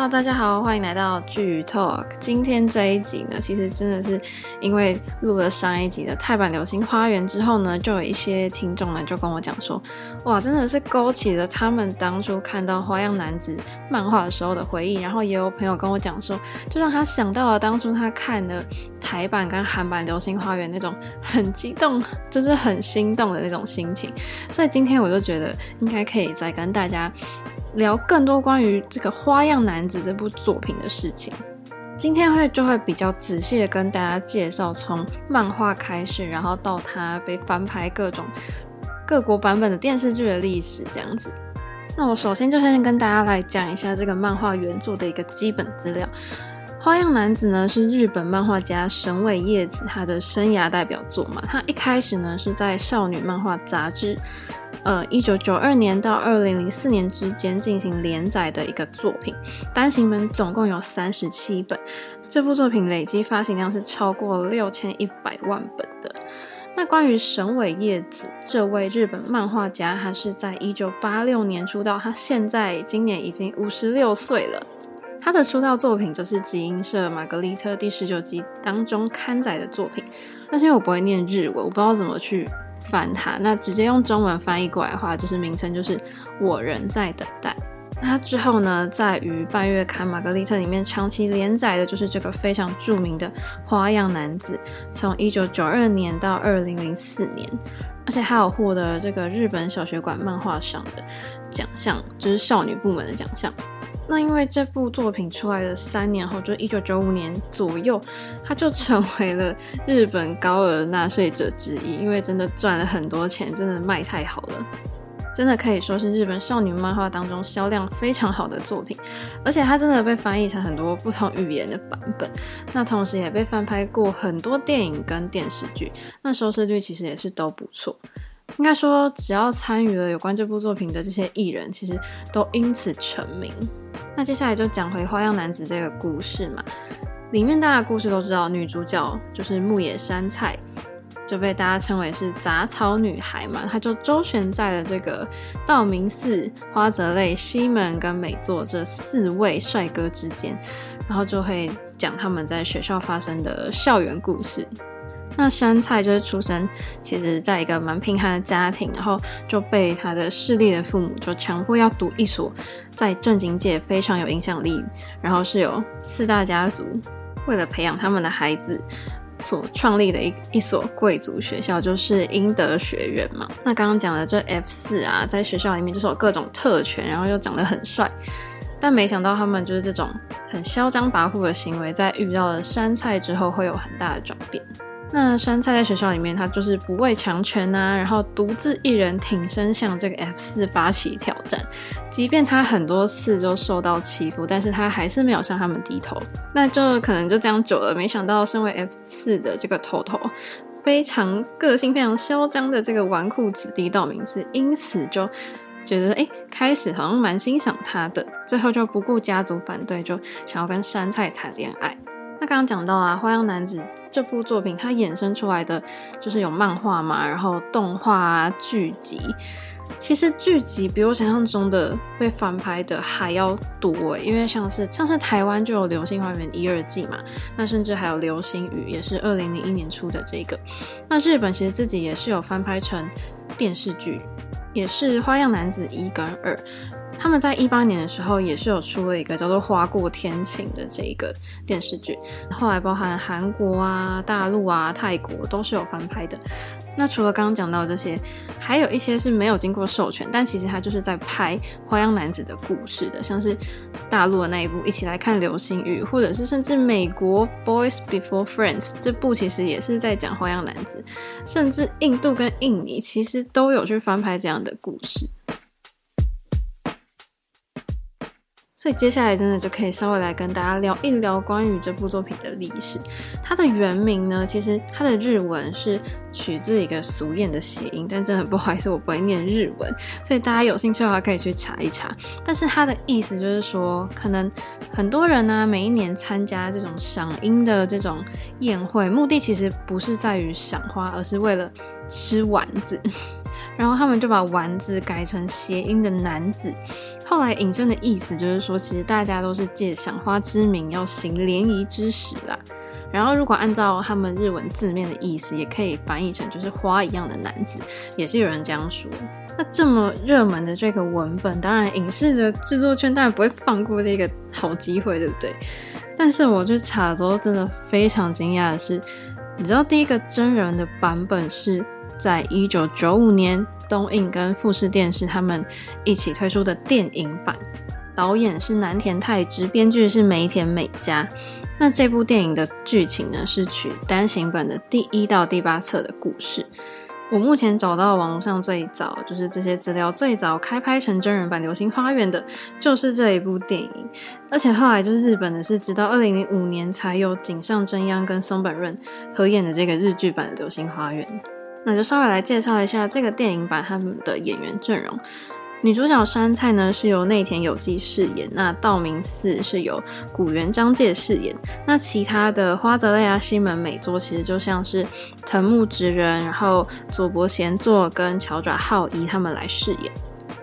哈大家好，欢迎来到剧透。今天这一集呢，其实真的是因为录了上一集的泰版流星花园之后呢，就有一些听众呢就跟我讲说，哇，真的是勾起了他们当初看到《花样男子》漫画的时候的回忆。然后也有朋友跟我讲说，就让他想到了当初他看的台版跟韩版流星花园那种很激动，就是很心动的那种心情。所以今天我就觉得应该可以再跟大家。聊更多关于这个《花样男子》这部作品的事情，今天会就会比较仔细的跟大家介绍从漫画开始，然后到它被翻拍各种各国版本的电视剧的历史这样子。那我首先就先跟大家来讲一下这个漫画原作的一个基本资料，《花样男子》呢是日本漫画家神尾叶子他的生涯代表作嘛，他一开始呢是在少女漫画杂志。呃，一九九二年到二零零四年之间进行连载的一个作品，单行本总共有三十七本。这部作品累计发行量是超过六千一百万本的。那关于神尾叶子这位日本漫画家，他是在一九八六年出道，他现在今年已经五十六岁了。他的出道作品就是集英社玛格丽特第十九集当中刊载的作品，但是因为我不会念日文，我不知道怎么去。翻它，那直接用中文翻译过来的话，就是名称就是我仍在等待。那之后呢，在于半月刊《玛格丽特》里面长期连载的就是这个非常著名的花样男子，从一九九二年到二零零四年，而且还有获得这个日本小学馆漫画赏的奖项，就是少女部门的奖项。那因为这部作品出来的三年后，就一九九五年左右，他就成为了日本高额纳税者之一。因为真的赚了很多钱，真的卖太好了，真的可以说是日本少女漫画当中销量非常好的作品。而且它真的被翻译成很多不同语言的版本，那同时也被翻拍过很多电影跟电视剧，那收视率其实也是都不错。应该说，只要参与了有关这部作品的这些艺人，其实都因此成名。那接下来就讲回《花样男子》这个故事嘛，里面大家故事都知道，女主角就是牧野杉菜，就被大家称为是杂草女孩嘛。她就周旋在了这个道明寺、花泽类、西门跟美作这四位帅哥之间，然后就会讲他们在学校发生的校园故事。那杉菜就是出生，其实在一个蛮贫寒的家庭，然后就被他的势力的父母就强迫要读一所在正经界非常有影响力，然后是有四大家族为了培养他们的孩子所创立的一一所贵族学校，就是英德学院嘛。那刚刚讲的这 F 四啊，在学校里面就是有各种特权，然后又长得很帅，但没想到他们就是这种很嚣张跋扈的行为，在遇到了杉菜之后会有很大的转变。那杉菜在学校里面，他就是不畏强权啊，然后独自一人挺身向这个 F 四发起挑战。即便他很多次就受到欺负，但是他还是没有向他们低头。那就可能就这样久了，没想到身为 F 四的这个头头，非常个性、非常嚣张的这个纨绔子弟道明寺，因此就觉得哎，开始好像蛮欣赏他的，最后就不顾家族反对，就想要跟杉菜谈恋爱。那刚刚讲到啊，《花样男子》这部作品，它衍生出来的就是有漫画嘛，然后动画啊、剧集。其实剧集比我想象中的被翻拍的还要多，因为像是像是台湾就有《流星花园》一二季嘛，那甚至还有《流星雨》，也是二零零一年出的这个。那日本其实自己也是有翻拍成电视剧，也是《花样男子》一跟二。他们在一八年的时候也是有出了一个叫做《花过天晴》的这一个电视剧，后来包含韩国啊、大陆啊、泰国都是有翻拍的。那除了刚刚讲到这些，还有一些是没有经过授权，但其实他就是在拍《花样男子》的故事的，像是大陆的那一部《一起来看流星雨》，或者是甚至美国《Boys Before Friends》这部其实也是在讲花样男子，甚至印度跟印尼其实都有去翻拍这样的故事。所以接下来真的就可以稍微来跟大家聊一聊关于这部作品的历史。它的原名呢，其实它的日文是取自一个俗谚的谐音，但真的很不好意思，我不会念日文，所以大家有兴趣的话可以去查一查。但是它的意思就是说，可能很多人呢、每一年参加这种赏樱的这种宴会，目的其实不是在于赏花，而是为了吃丸子。然后他们就把丸子改成谐音的男子。后来引申的意思就是说，其实大家都是借赏花之名要行联谊之实啦。然后如果按照他们日文字面的意思，也可以翻译成就是花一样的男子，也是有人这样说。那这么热门的这个文本，当然影视的制作圈当然不会放过这个好机会，对不对？但是我去查的时候，真的非常惊讶的是，你知道第一个真人的版本是在一九九五年东映跟富士电视他们一起推出的电影版，导演是南田泰之，编剧是梅田美嘉。那这部电影的剧情呢，是取单行本的第一到第八册的故事。我目前找到网络上最早就是这些资料最早开拍成真人版《流星花园》的，就是这一部电影。而且后来就是日本的是，直到二零零五年才有井上真央跟松本润合演的这个日剧版的《流星花园》。那就稍微来介绍一下这个电影版他们的演员阵容。女主角杉菜呢是由内田有纪饰演，那道明寺是由古原张介饰演，那其他的花泽类啊、西门美作其实就像是藤木直人，然后佐伯贤作跟桥爪浩一他们来饰演。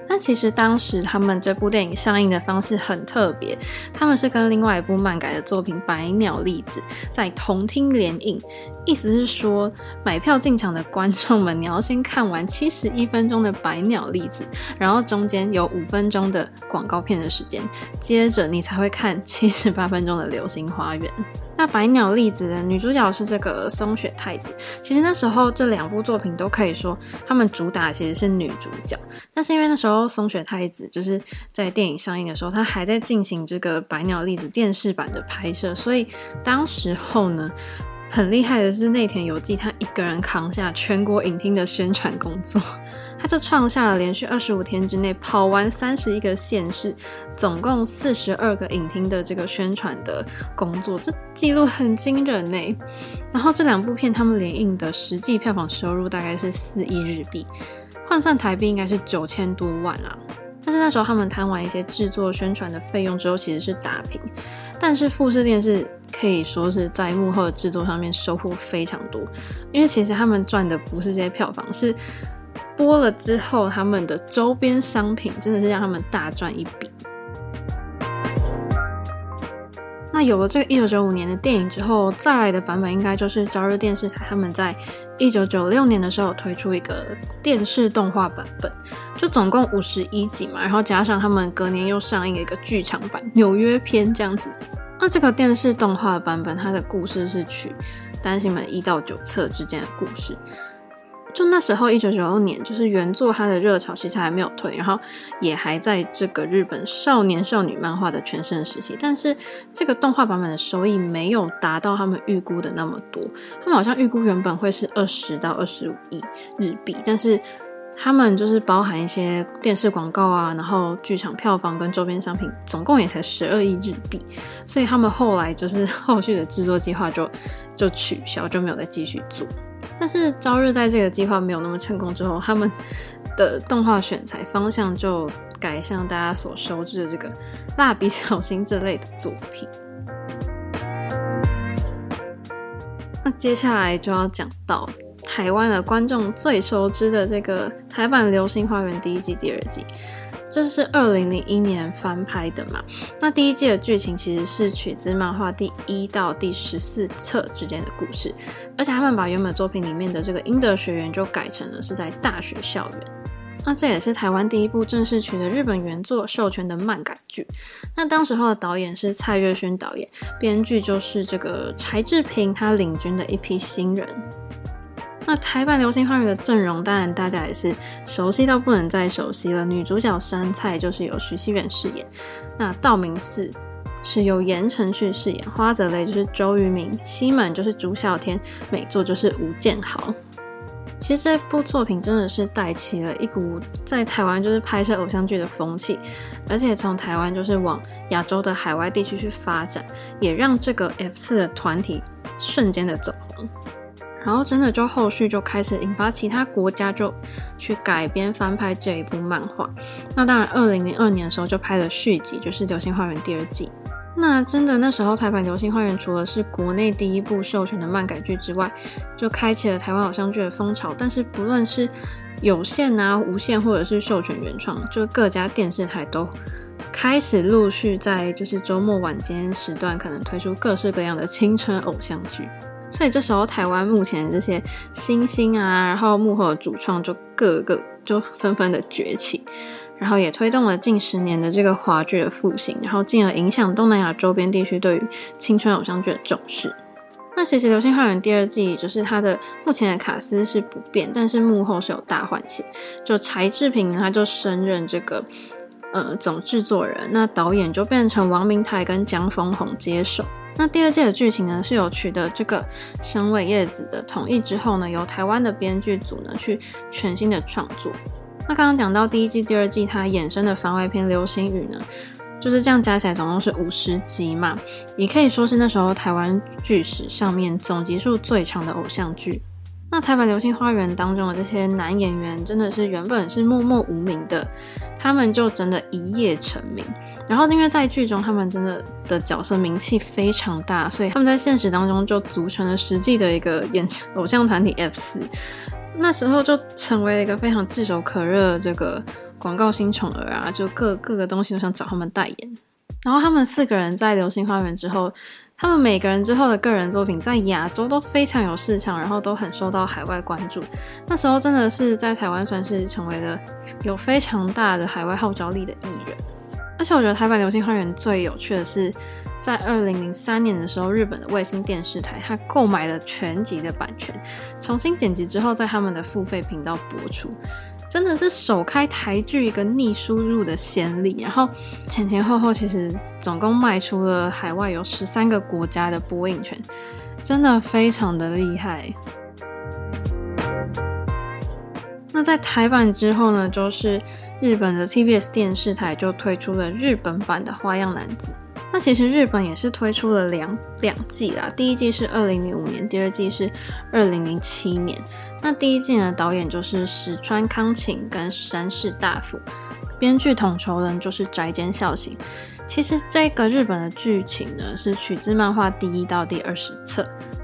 但其实当时他们这部电影上映的方式很特别，他们是跟另外一部漫改的作品《百鸟粒子》在同厅联映，意思是说买票进场的观众们，你要先看完七十一分钟的《百鸟粒子》，然后中间有五分钟的广告片的时间，接着你才会看七十八分钟的《流星花园》。那白鸟粒子的女主角是这个松雪太子。其实那时候这两部作品都可以说，他们主打其实是女主角。但是因为那时候松雪太子就是在电影上映的时候，她还在进行这个白鸟粒子电视版的拍摄，所以当时候呢，很厉害的是内田有纪他一个人扛下全国影厅的宣传工作。他就创下了连续二十五天之内跑完三十一个县市，总共四十二个影厅的这个宣传的工作，这记录很惊人呢。然后这两部片他们联映的实际票房收入大概是四亿日币，换算台币应该是九千多万啦。但是那时候他们摊完一些制作宣传的费用之后，其实是打平。但是富士电视可以说是在幕后的制作上面收获非常多，因为其实他们赚的不是这些票房，是。播了之后，他们的周边商品真的是让他们大赚一笔。那有了这个一九九五年的电影之后，再来的版本应该就是朝日电视台他们在一九九六年的时候推出一个电视动画版本，就总共五十一集嘛，然后加上他们隔年又上映一个剧场版《纽约篇》这样子。那这个电视动画版本，它的故事是取单行本一到九册之间的故事。就那时候，一九九六年，就是原作它的热潮其实还没有退，然后也还在这个日本少年少女漫画的全盛时期。但是这个动画版本的收益没有达到他们预估的那么多，他们好像预估原本会是二十到二十五亿日币，但是他们就是包含一些电视广告啊，然后剧场票房跟周边商品，总共也才十二亿日币，所以他们后来就是后续的制作计划就就取消，就没有再继续做。但是朝日在这个计划没有那么成功之后，他们的动画选材方向就改向大家所熟知的这个蜡笔小新这类的作品。那接下来就要讲到台湾的观众最熟知的这个台版《流星花园》第一季、第二季。这是二零零一年翻拍的嘛？那第一季的剧情其实是取自漫画第一到第十四册之间的故事，而且他们把原本作品里面的这个英德学员就改成了是在大学校园。那这也是台湾第一部正式取得日本原作授权的漫改剧。那当时候的导演是蔡岳勋导演，编剧就是这个柴智屏他领军的一批新人。那台版《流星花园》的阵容，当然大家也是熟悉到不能再熟悉了。女主角杉菜就是由徐熙媛饰演，那道明寺是由言承旭饰演，花泽类就是周渝民，西门就是朱孝天，美作就是吴建豪。其实这部作品真的是带起了一股在台湾就是拍摄偶像剧的风气，而且从台湾就是往亚洲的海外地区去发展，也让这个 F 四的团体瞬间的走红。然后真的就后续就开始引发其他国家就去改编翻拍这一部漫画。那当然，二零零二年的时候就拍了续集，就是《流星花园》第二季。那真的那时候台版《流星花园》除了是国内第一部授权的漫改剧之外，就开启了台湾偶像剧的风潮。但是不论是有线啊、无线或者是授权原创，就各家电视台都开始陆续在就是周末晚间时段，可能推出各式各样的青春偶像剧。所以这时候，台湾目前的这些新星啊，然后幕后的主创就各个就纷纷的崛起，然后也推动了近十年的这个华剧的复兴，然后进而影响东南亚周边地区对于青春偶像剧的重视。那其实《流星花园》第二季就是它的目前的卡司是不变，但是幕后是有大换血，就柴智屏，他就升任这个呃总制作人，那导演就变成王明台跟江枫宏接手。那第二季的剧情呢，是有取得这个神尾叶子的同意之后呢，由台湾的编剧组呢去全新的创作。那刚刚讲到第一季、第二季它衍生的番外篇《流星雨》呢，就是这样加起来总共是五十集嘛，也可以说是那时候台湾剧史上面总集数最长的偶像剧。那台版《流星花园》当中的这些男演员，真的是原本是默默无名的，他们就真的一夜成名。然后，因为在剧中他们真的的角色名气非常大，所以他们在现实当中就组成了实际的一个演偶像团体 F 四。那时候就成为了一个非常炙手可热的这个广告新宠儿啊，就各各个东西都想找他们代言。然后他们四个人在《流星花园》之后，他们每个人之后的个人作品在亚洲都非常有市场，然后都很受到海外关注。那时候真的是在台湾算是成为了有非常大的海外号召力的艺人。而且我觉得台版《流星花园》最有趣的是，在二零零三年的时候，日本的卫星电视台它购买了全集的版权，重新剪辑之后，在他们的付费频道播出，真的是首开台剧一个逆输入的先例。然后前前后后其实总共卖出了海外有十三个国家的播映权，真的非常的厉害。那在台版之后呢，就是。日本的 TBS 电视台就推出了日本版的《花样男子》。那其实日本也是推出了两两季啦，第一季是二零零五年，第二季是二零零七年。那第一季呢，导演就是石川康晴跟山市大辅，编剧统筹人就是宅间孝行。其实这个日本的剧情呢，是取自漫画第一到第二十册，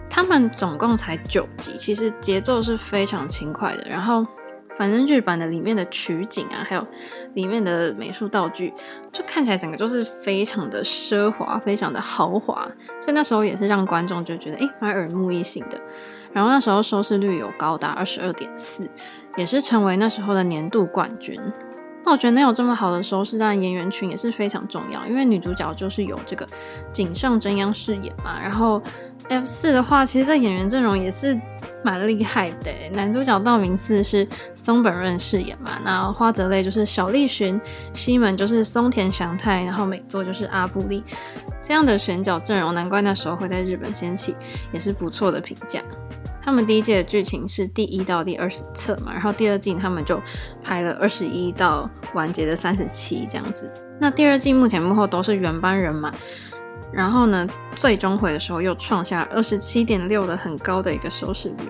他们总共才九集，其实节奏是非常轻快的。然后。反正日版的里面的取景啊，还有里面的美术道具，就看起来整个就是非常的奢华，非常的豪华，所以那时候也是让观众就觉得诶，蛮耳目一新的。然后那时候收视率有高达二十二点四，也是成为那时候的年度冠军。那我觉得能有这么好的收视，当然演员群也是非常重要，因为女主角就是由这个井上真央饰演嘛。然后 F 四的话，其实这演员阵容也是蛮厉害的。男主角道明寺是松本润饰演嘛，那花泽类就是小栗旬，西门就是松田翔太，然后美作就是阿部力，这样的选角阵容，难怪那时候会在日本掀起也是不错的评价。他们第一季的剧情是第一到第二十册嘛，然后第二季他们就拍了二十一到完结的三十七这样子。那第二季目前幕后都是原班人马，然后呢，最终回的时候又创下二十七点六的很高的一个收视率。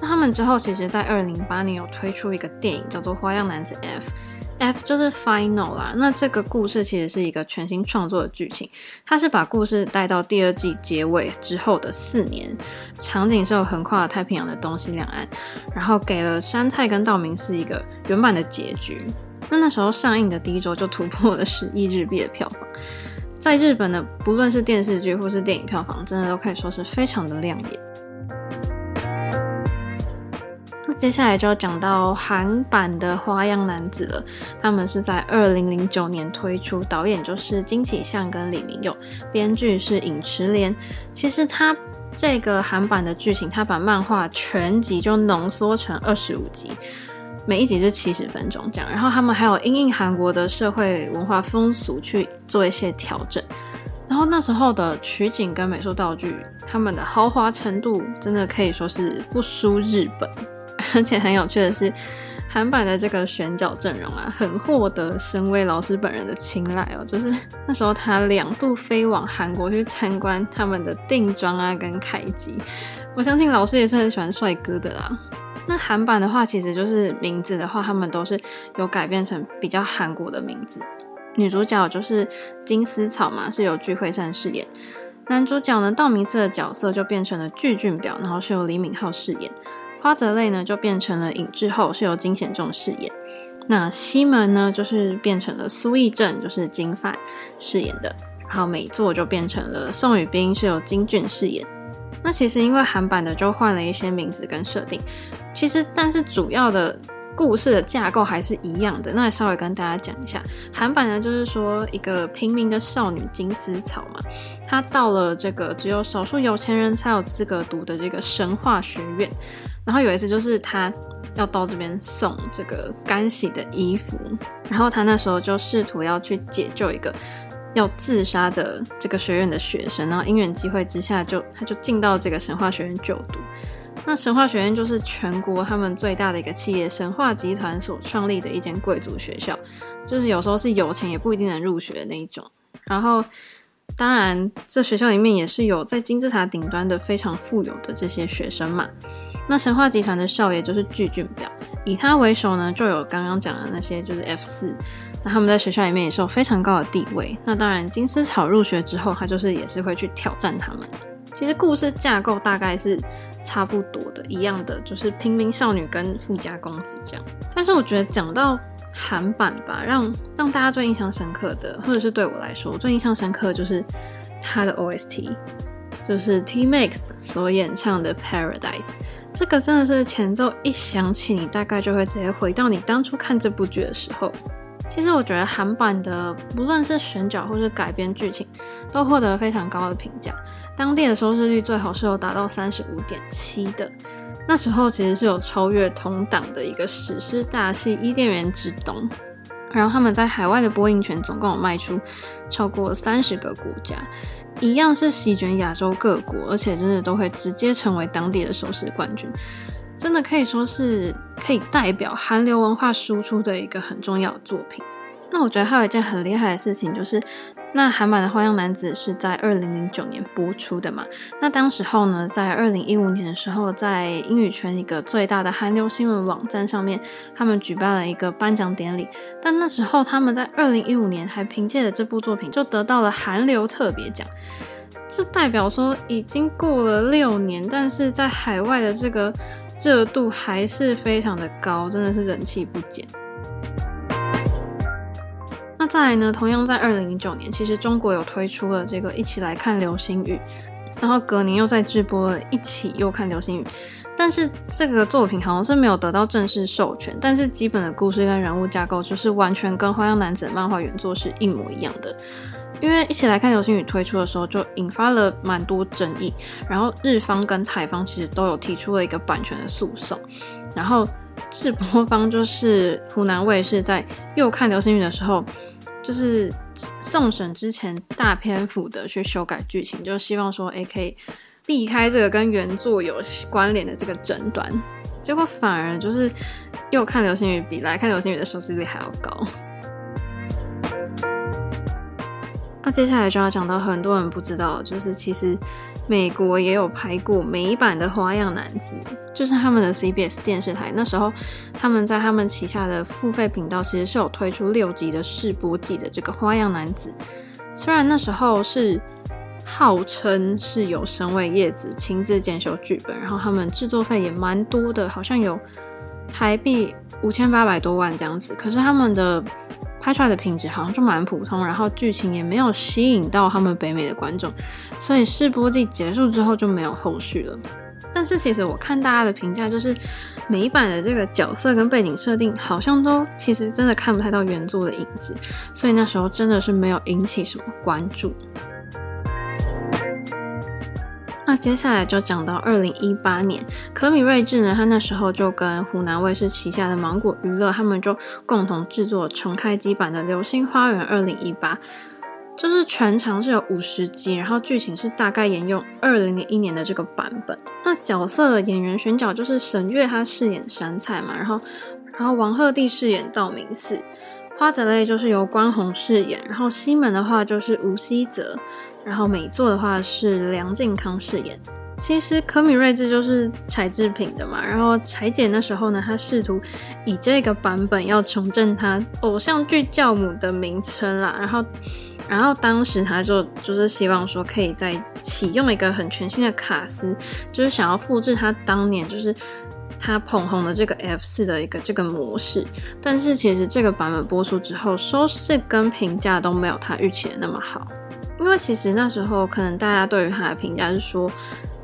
那他们之后其实在二零零八年有推出一个电影叫做《花样男子 F》。F 就是 final 啦，那这个故事其实是一个全新创作的剧情，它是把故事带到第二季结尾之后的四年，场景是有横跨了太平洋的东西两岸，然后给了杉菜跟道明寺一个原版的结局。那那时候上映的第一周就突破了十亿日币的票房，在日本的不论是电视剧或是电影票房，真的都可以说是非常的亮眼。接下来就要讲到韩版的《花样男子》了，他们是在二零零九年推出，导演就是金启相跟李明佑，编剧是尹池莲。其实他这个韩版的剧情，他把漫画全集就浓缩成二十五集，每一集是七十分钟这样。然后他们还有因应韩国的社会文化风俗去做一些调整。然后那时候的取景跟美术道具，他们的豪华程度真的可以说是不输日本。而且很有趣的是，韩版的这个选角阵容啊，很获得申威老师本人的青睐哦。就是那时候他两度飞往韩国去参观他们的定妆啊跟开机，我相信老师也是很喜欢帅哥的啦。那韩版的话，其实就是名字的话，他们都是有改变成比较韩国的名字。女主角就是金丝草嘛，是由具惠善饰演。男主角呢，道明寺的角色就变成了具俊表，然后是由李敏镐饰演。花泽类呢就变成了尹智厚，是由金贤重饰演。那西门呢，就是变成了苏翊正，就是金范饰演的。然后美作就变成了宋宇彬，是由金俊饰演。那其实因为韩版的就换了一些名字跟设定，其实但是主要的故事的架构还是一样的。那稍微跟大家讲一下，韩版呢就是说一个平民的少女金丝草嘛，她到了这个只有少数有钱人才有资格读的这个神话学院。然后有一次就是她要到这边送这个干洗的衣服，然后她那时候就试图要去解救一个。要自杀的这个学院的学生，然后因缘机会之下就，就他就进到这个神话学院就读。那神话学院就是全国他们最大的一个企业神话集团所创立的一间贵族学校，就是有时候是有钱也不一定能入学的那一种。然后，当然这学校里面也是有在金字塔顶端的非常富有的这些学生嘛。那神话集团的少爷就是巨俊表，以他为首呢，就有刚刚讲的那些就是 F 四。那他们在学校里面也是有非常高的地位。那当然，金丝草入学之后，他就是也是会去挑战他们。其实故事架构大概是差不多的，一样的，就是平民少女跟富家公子这样。但是我觉得讲到韩版吧，让让大家最印象深刻的，或者是对我来说最印象深刻的就是他的 OST，就是 T-MAX 所演唱的 Paradise。这个真的是前奏一响起，你大概就会直接回到你当初看这部剧的时候。其实我觉得韩版的不论是选角或是改编剧情，都获得非常高的评价。当地的收视率最好是有达到三十五点七的，那时候其实是有超越同档的一个史诗大戏《伊甸园之冬》。然后他们在海外的播映权总共有卖出超过三十个国家，一样是席卷亚洲各国，而且真的都会直接成为当地的收视冠军。真的可以说是可以代表韩流文化输出的一个很重要的作品。那我觉得还有一件很厉害的事情，就是那韩版的《花样男子》是在二零零九年播出的嘛？那当时候呢，在二零一五年的时候，在英语圈一个最大的韩流新闻网站上面，他们举办了一个颁奖典礼。但那时候他们在二零一五年还凭借着这部作品就得到了韩流特别奖。这代表说已经过了六年，但是在海外的这个。热度还是非常的高，真的是人气不减。再来呢？同样在二零零九年，其实中国有推出了这个一起来看流星雨，然后隔年又在直播了一起又看流星雨。但是这个作品好像是没有得到正式授权，但是基本的故事跟人物架构就是完全跟《花样男子》的漫画原作是一模一样的。因为一起来看流星雨推出的时候，就引发了蛮多争议，然后日方跟台方其实都有提出了一个版权的诉讼，然后制播方就是湖南卫视在又看流星雨的时候，就是送审之前大篇幅的去修改剧情，就希望说，诶可以避开这个跟原作有关联的这个争端，结果反而就是又看流星雨比来看流星雨的收视率还要高。那接下来就要讲到很多人不知道，就是其实美国也有拍过美版的《花样男子》，就是他们的 CBS 电视台那时候他们在他们旗下的付费频道其实是有推出六集的试播季的这个《花样男子》，虽然那时候是号称是由绳尾叶子亲自监修剧本，然后他们制作费也蛮多的，好像有台币五千八百多万这样子，可是他们的。拍出来的品质好像就蛮普通，然后剧情也没有吸引到他们北美的观众，所以试播季结束之后就没有后续了。但是其实我看大家的评价，就是美版的这个角色跟背景设定好像都其实真的看不太到原作的影子，所以那时候真的是没有引起什么关注。那接下来就讲到二零一八年，可米瑞智呢，他那时候就跟湖南卫视旗下的芒果娱乐，他们就共同制作重开机版的《流星花园二零一八》，就是全长是有五十集，然后剧情是大概沿用二零零一年的这个版本。那角色演员选角就是沈月，她饰演杉菜嘛，然后然后王鹤棣饰演道明寺，花泽类就是由关宏饰演，然后西门的话就是吴希泽。然后美作的话是梁靖康饰演。其实可米瑞智就是柴智屏的嘛。然后柴姐那时候呢，她试图以这个版本要重振她偶像剧教母的名称啦。然后，然后当时她就就是希望说可以再启用一个很全新的卡司，就是想要复制她当年就是他捧红的这个 F 四的一个这个模式，但是其实这个版本播出之后，收视跟评价都没有他预期的那么好。因为其实那时候可能大家对于他的评价是说，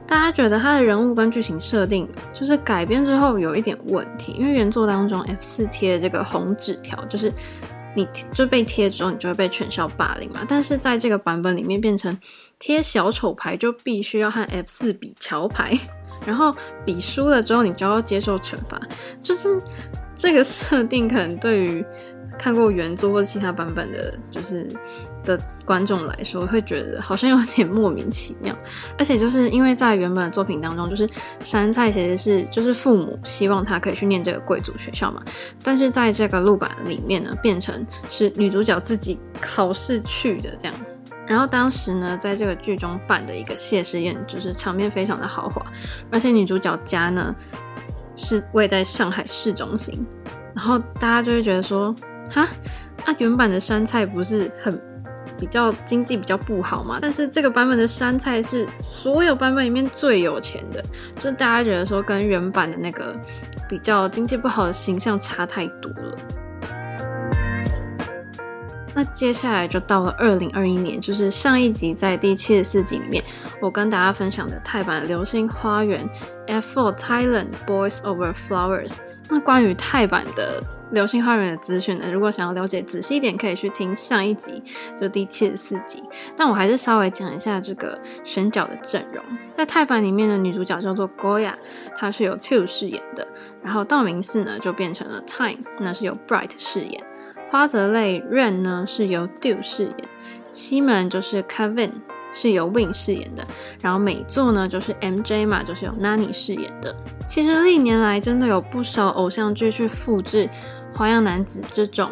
大家觉得他的人物跟剧情设定就是改编之后有一点问题，因为原作当中 F 四贴这个红纸条就是。你就被贴之后，你就会被全校霸凌嘛。但是在这个版本里面，变成贴小丑牌就必须要和 F 四比桥牌，然后比输了之后，你就要接受惩罚。就是这个设定，可能对于看过原作或者其他版本的，就是。的观众来说，会觉得好像有点莫名其妙，而且就是因为在原本的作品当中，就是杉菜其实是就是父母希望他可以去念这个贵族学校嘛，但是在这个录版里面呢，变成是女主角自己考试去的这样。然后当时呢，在这个剧中办的一个谢师宴，就是场面非常的豪华，而且女主角家呢是位在上海市中心，然后大家就会觉得说，哈，啊原版的杉菜不是很。比较经济比较不好嘛，但是这个版本的杉菜是所有版本里面最有钱的，就大家觉得说跟原版的那个比较经济不好的形象差太多了。那接下来就到了二零二一年，就是上一集在第七十四集里面，我跟大家分享的泰版《流星花园》F4 Thailand Boys Over Flowers。那关于泰版的。流星花园的资讯呢，如果想要了解仔细一点，可以去听上一集，就第七十四集。但我还是稍微讲一下这个选角的阵容。在泰版里面的女主角叫做 Goya，她是由 Two 饰演的。然后道明寺呢就变成了 Time，那是由 Bright 饰演。花泽类 Ren 呢是由 Do 饰演。西门就是 Kevin。是由 Win 饰演的，然后美作呢就是 MJ 嘛，就是由 Nani 饰演的。其实历年来真的有不少偶像剧去复制花样男子这种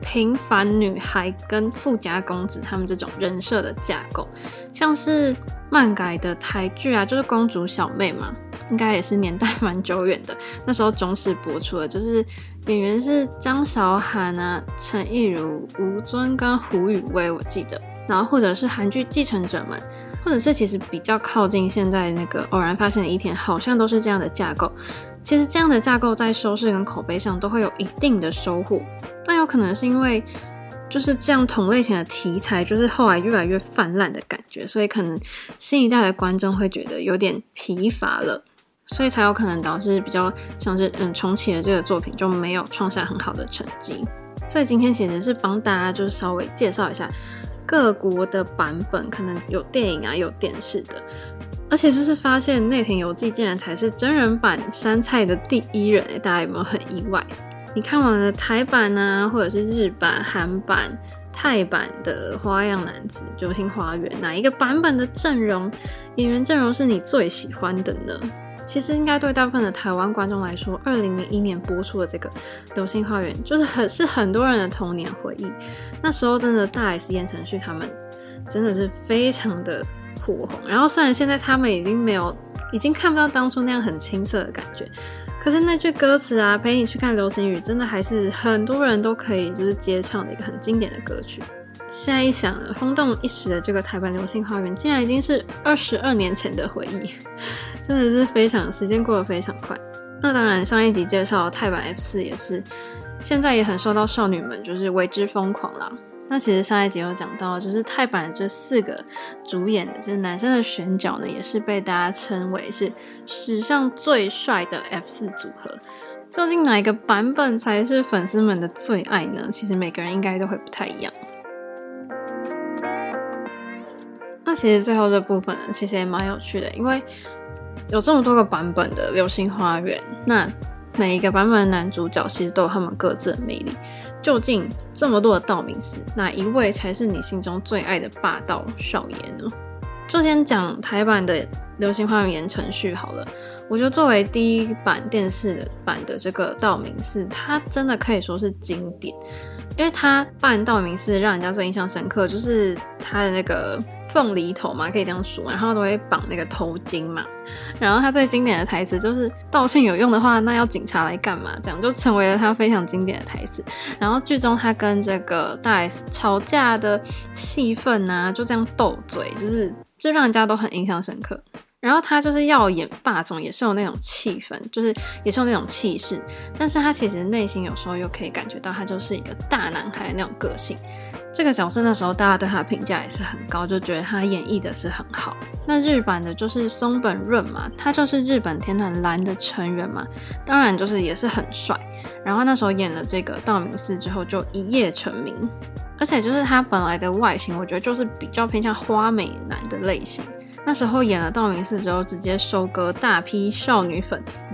平凡女孩跟富家公子他们这种人设的架构，像是漫改的台剧啊，就是公主小妹嘛，应该也是年代蛮久远的。那时候中视播出的，就是演员是张韶涵啊、陈意如、吴尊跟胡宇威，我记得。然后或者是韩剧继承者们，或者是其实比较靠近现在那个偶然发现的一天，好像都是这样的架构。其实这样的架构在收视跟口碑上都会有一定的收获。但有可能是因为就是这样同类型的题材，就是后来越来越泛滥的感觉，所以可能新一代的观众会觉得有点疲乏了，所以才有可能导致比较像是嗯重启的这个作品就没有创下很好的成绩。所以今天其实是帮大家就是稍微介绍一下。各国的版本可能有电影啊，有电视的，而且就是发现内田有纪竟然才是真人版杉菜的第一人，大家有没有很意外？你看完了台版啊，或者是日版、韩版、泰版的《花样男子》《流星花园》，哪一个版本的阵容演员阵容是你最喜欢的呢？其实应该对大部分的台湾观众来说，二零零一年播出的这个《流星花园》就是很是很多人的童年回忆。那时候真的大 S、言承旭他们真的是非常的火红。然后虽然现在他们已经没有，已经看不到当初那样很青涩的感觉，可是那句歌词啊，陪你去看流星雨，真的还是很多人都可以就是接唱的一个很经典的歌曲。现在一想，轰动一时的这个台湾《流星花园》，竟然已经是二十二年前的回忆，真的是非常，时间过得非常快。那当然，上一集介绍泰版 F 四也是，现在也很受到少女们就是为之疯狂啦。那其实上一集有讲到，就是泰版这四个主演的，就是男生的选角呢，也是被大家称为是史上最帅的 F 四组合。究竟哪一个版本才是粉丝们的最爱呢？其实每个人应该都会不太一样。那其实最后这部分呢，其实也蛮有趣的，因为有这么多个版本的《流星花园》，那每一个版本的男主角其实都有他们各自的魅力。究竟这么多的道明寺，哪一位才是你心中最爱的霸道少爷呢？就先讲台版的《流星花园》言承旭好了。我觉得作为第一版电视版的这个道明寺，它真的可以说是经典。因为他扮道明寺，让人家最印象深刻就是他的那个凤梨头嘛，可以这样说，然后都会绑那个头巾嘛。然后他最经典的台词就是道歉有用的话，那要警察来干嘛？这样就成为了他非常经典的台词。然后剧中他跟这个大 S 吵架的戏份啊，就这样斗嘴，就是就让人家都很印象深刻。然后他就是要演霸总，也是有那种气氛，就是也是有那种气势，但是他其实内心有时候又可以感觉到他就是一个大男孩的那种个性。这个角色那时候大家对他的评价也是很高，就觉得他演绎的是很好。那日版的就是松本润嘛，他就是日本天团蓝的成员嘛，当然就是也是很帅。然后那时候演了这个道明寺之后，就一夜成名。而且就是他本来的外形，我觉得就是比较偏向花美男的类型。那时候演了道明寺之后，直接收割大批少女粉丝。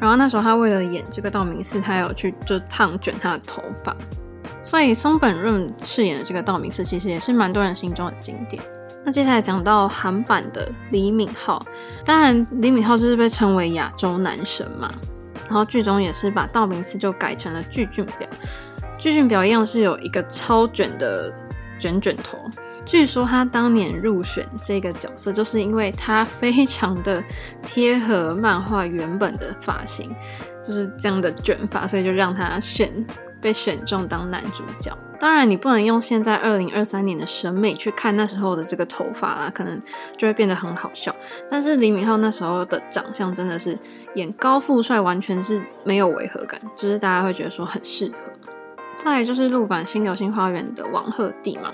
然后那时候他为了演这个道明寺，他有去就烫卷他的头发。所以松本润饰演的这个道明寺，其实也是蛮多人心中的经典。那接下来讲到韩版的李敏镐，当然李敏镐就是被称为亚洲男神嘛。然后剧中也是把道明寺就改成了具俊表。具俊表一样是有一个超卷的卷卷头，据说他当年入选这个角色，就是因为他非常的贴合漫画原本的发型，就是这样的卷发，所以就让他选被选中当男主角。当然，你不能用现在二零二三年的审美去看那时候的这个头发啦，可能就会变得很好笑。但是李敏镐那时候的长相真的是演高富帅，完全是没有违和感，就是大家会觉得说很适合。再来就是陆版《新流星花园》的王鹤棣嘛，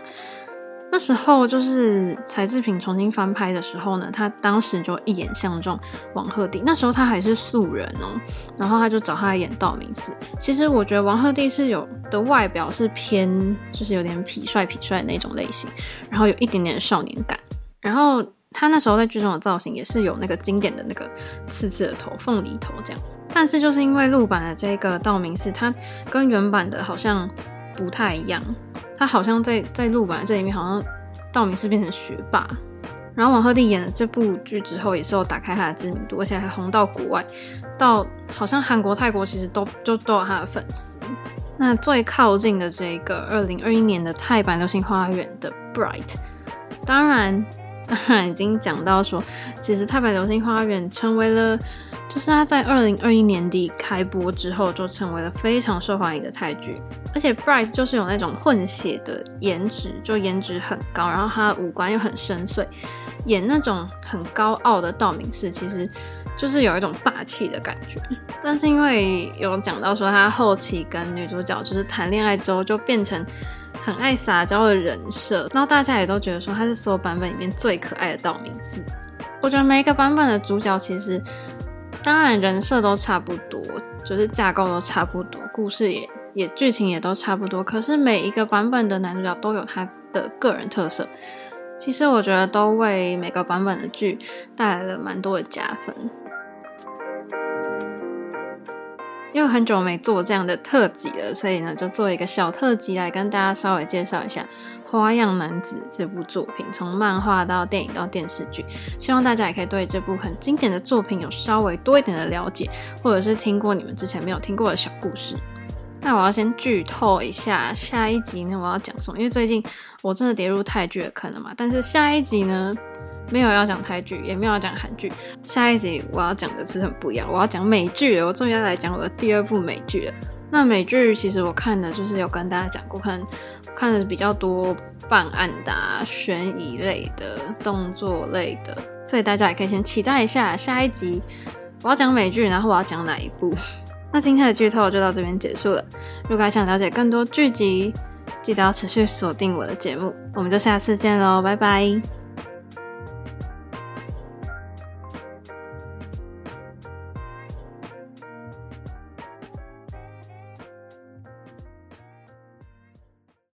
那时候就是柴智屏重新翻拍的时候呢，他当时就一眼相中王鹤棣，那时候他还是素人哦，然后他就找他演道明寺。其实我觉得王鹤棣是有的外表是偏就是有点痞帅痞帅那种类型，然后有一点点少年感，然后他那时候在剧中的造型也是有那个经典的那个刺刺的头，凤梨头这样。但是就是因为陆版的这个道明寺，他跟原版的好像不太一样。他好像在在陆版这里面，好像道明寺变成学霸。然后王鹤棣演了这部剧之后，也是有打开他的知名度，而且还红到国外，到好像韩国、泰国其实都就都有他的粉丝。那最靠近的这个二零二一年的泰版《流星花园》的 Bright，当然当然已经讲到说，其实泰版《流星花园》成为了。就是他在二零二一年底开播之后，就成为了非常受欢迎的泰剧。而且 Bright 就是有那种混血的颜值，就颜值很高，然后他的五官又很深邃，演那种很高傲的道明寺，其实就是有一种霸气的感觉。但是因为有讲到说他后期跟女主角就是谈恋爱之后，就变成很爱撒娇的人设，然后大家也都觉得说他是所有版本里面最可爱的道明寺。我觉得每一个版本的主角其实。当然，人设都差不多，就是架构都差不多，故事也也剧情也都差不多。可是每一个版本的男主角都有他的个人特色，其实我觉得都为每个版本的剧带来了蛮多的加分。因为很久没做这样的特辑了，所以呢，就做一个小特辑来跟大家稍微介绍一下《花样男子》这部作品，从漫画到电影到电视剧，希望大家也可以对这部很经典的作品有稍微多一点的了解，或者是听过你们之前没有听过的小故事。那我要先剧透一下下一集呢，我要讲什么？因为最近我真的跌入泰剧的坑了嘛，但是下一集呢，没有要讲泰剧，也没有要讲韩剧。下一集我要讲的是很不一样，我要讲美剧了。我终于要来讲我的第二部美剧了。那美剧其实我看的就是有跟大家讲过，可能看的比较多办案的、啊、悬疑类的、动作类的，所以大家也可以先期待一下下一集我要讲美剧，然后我要讲哪一部。那今天的剧透就到这边结束了。如果还想了解更多剧集，记得要持续锁定我的节目。我们就下次见喽，拜拜。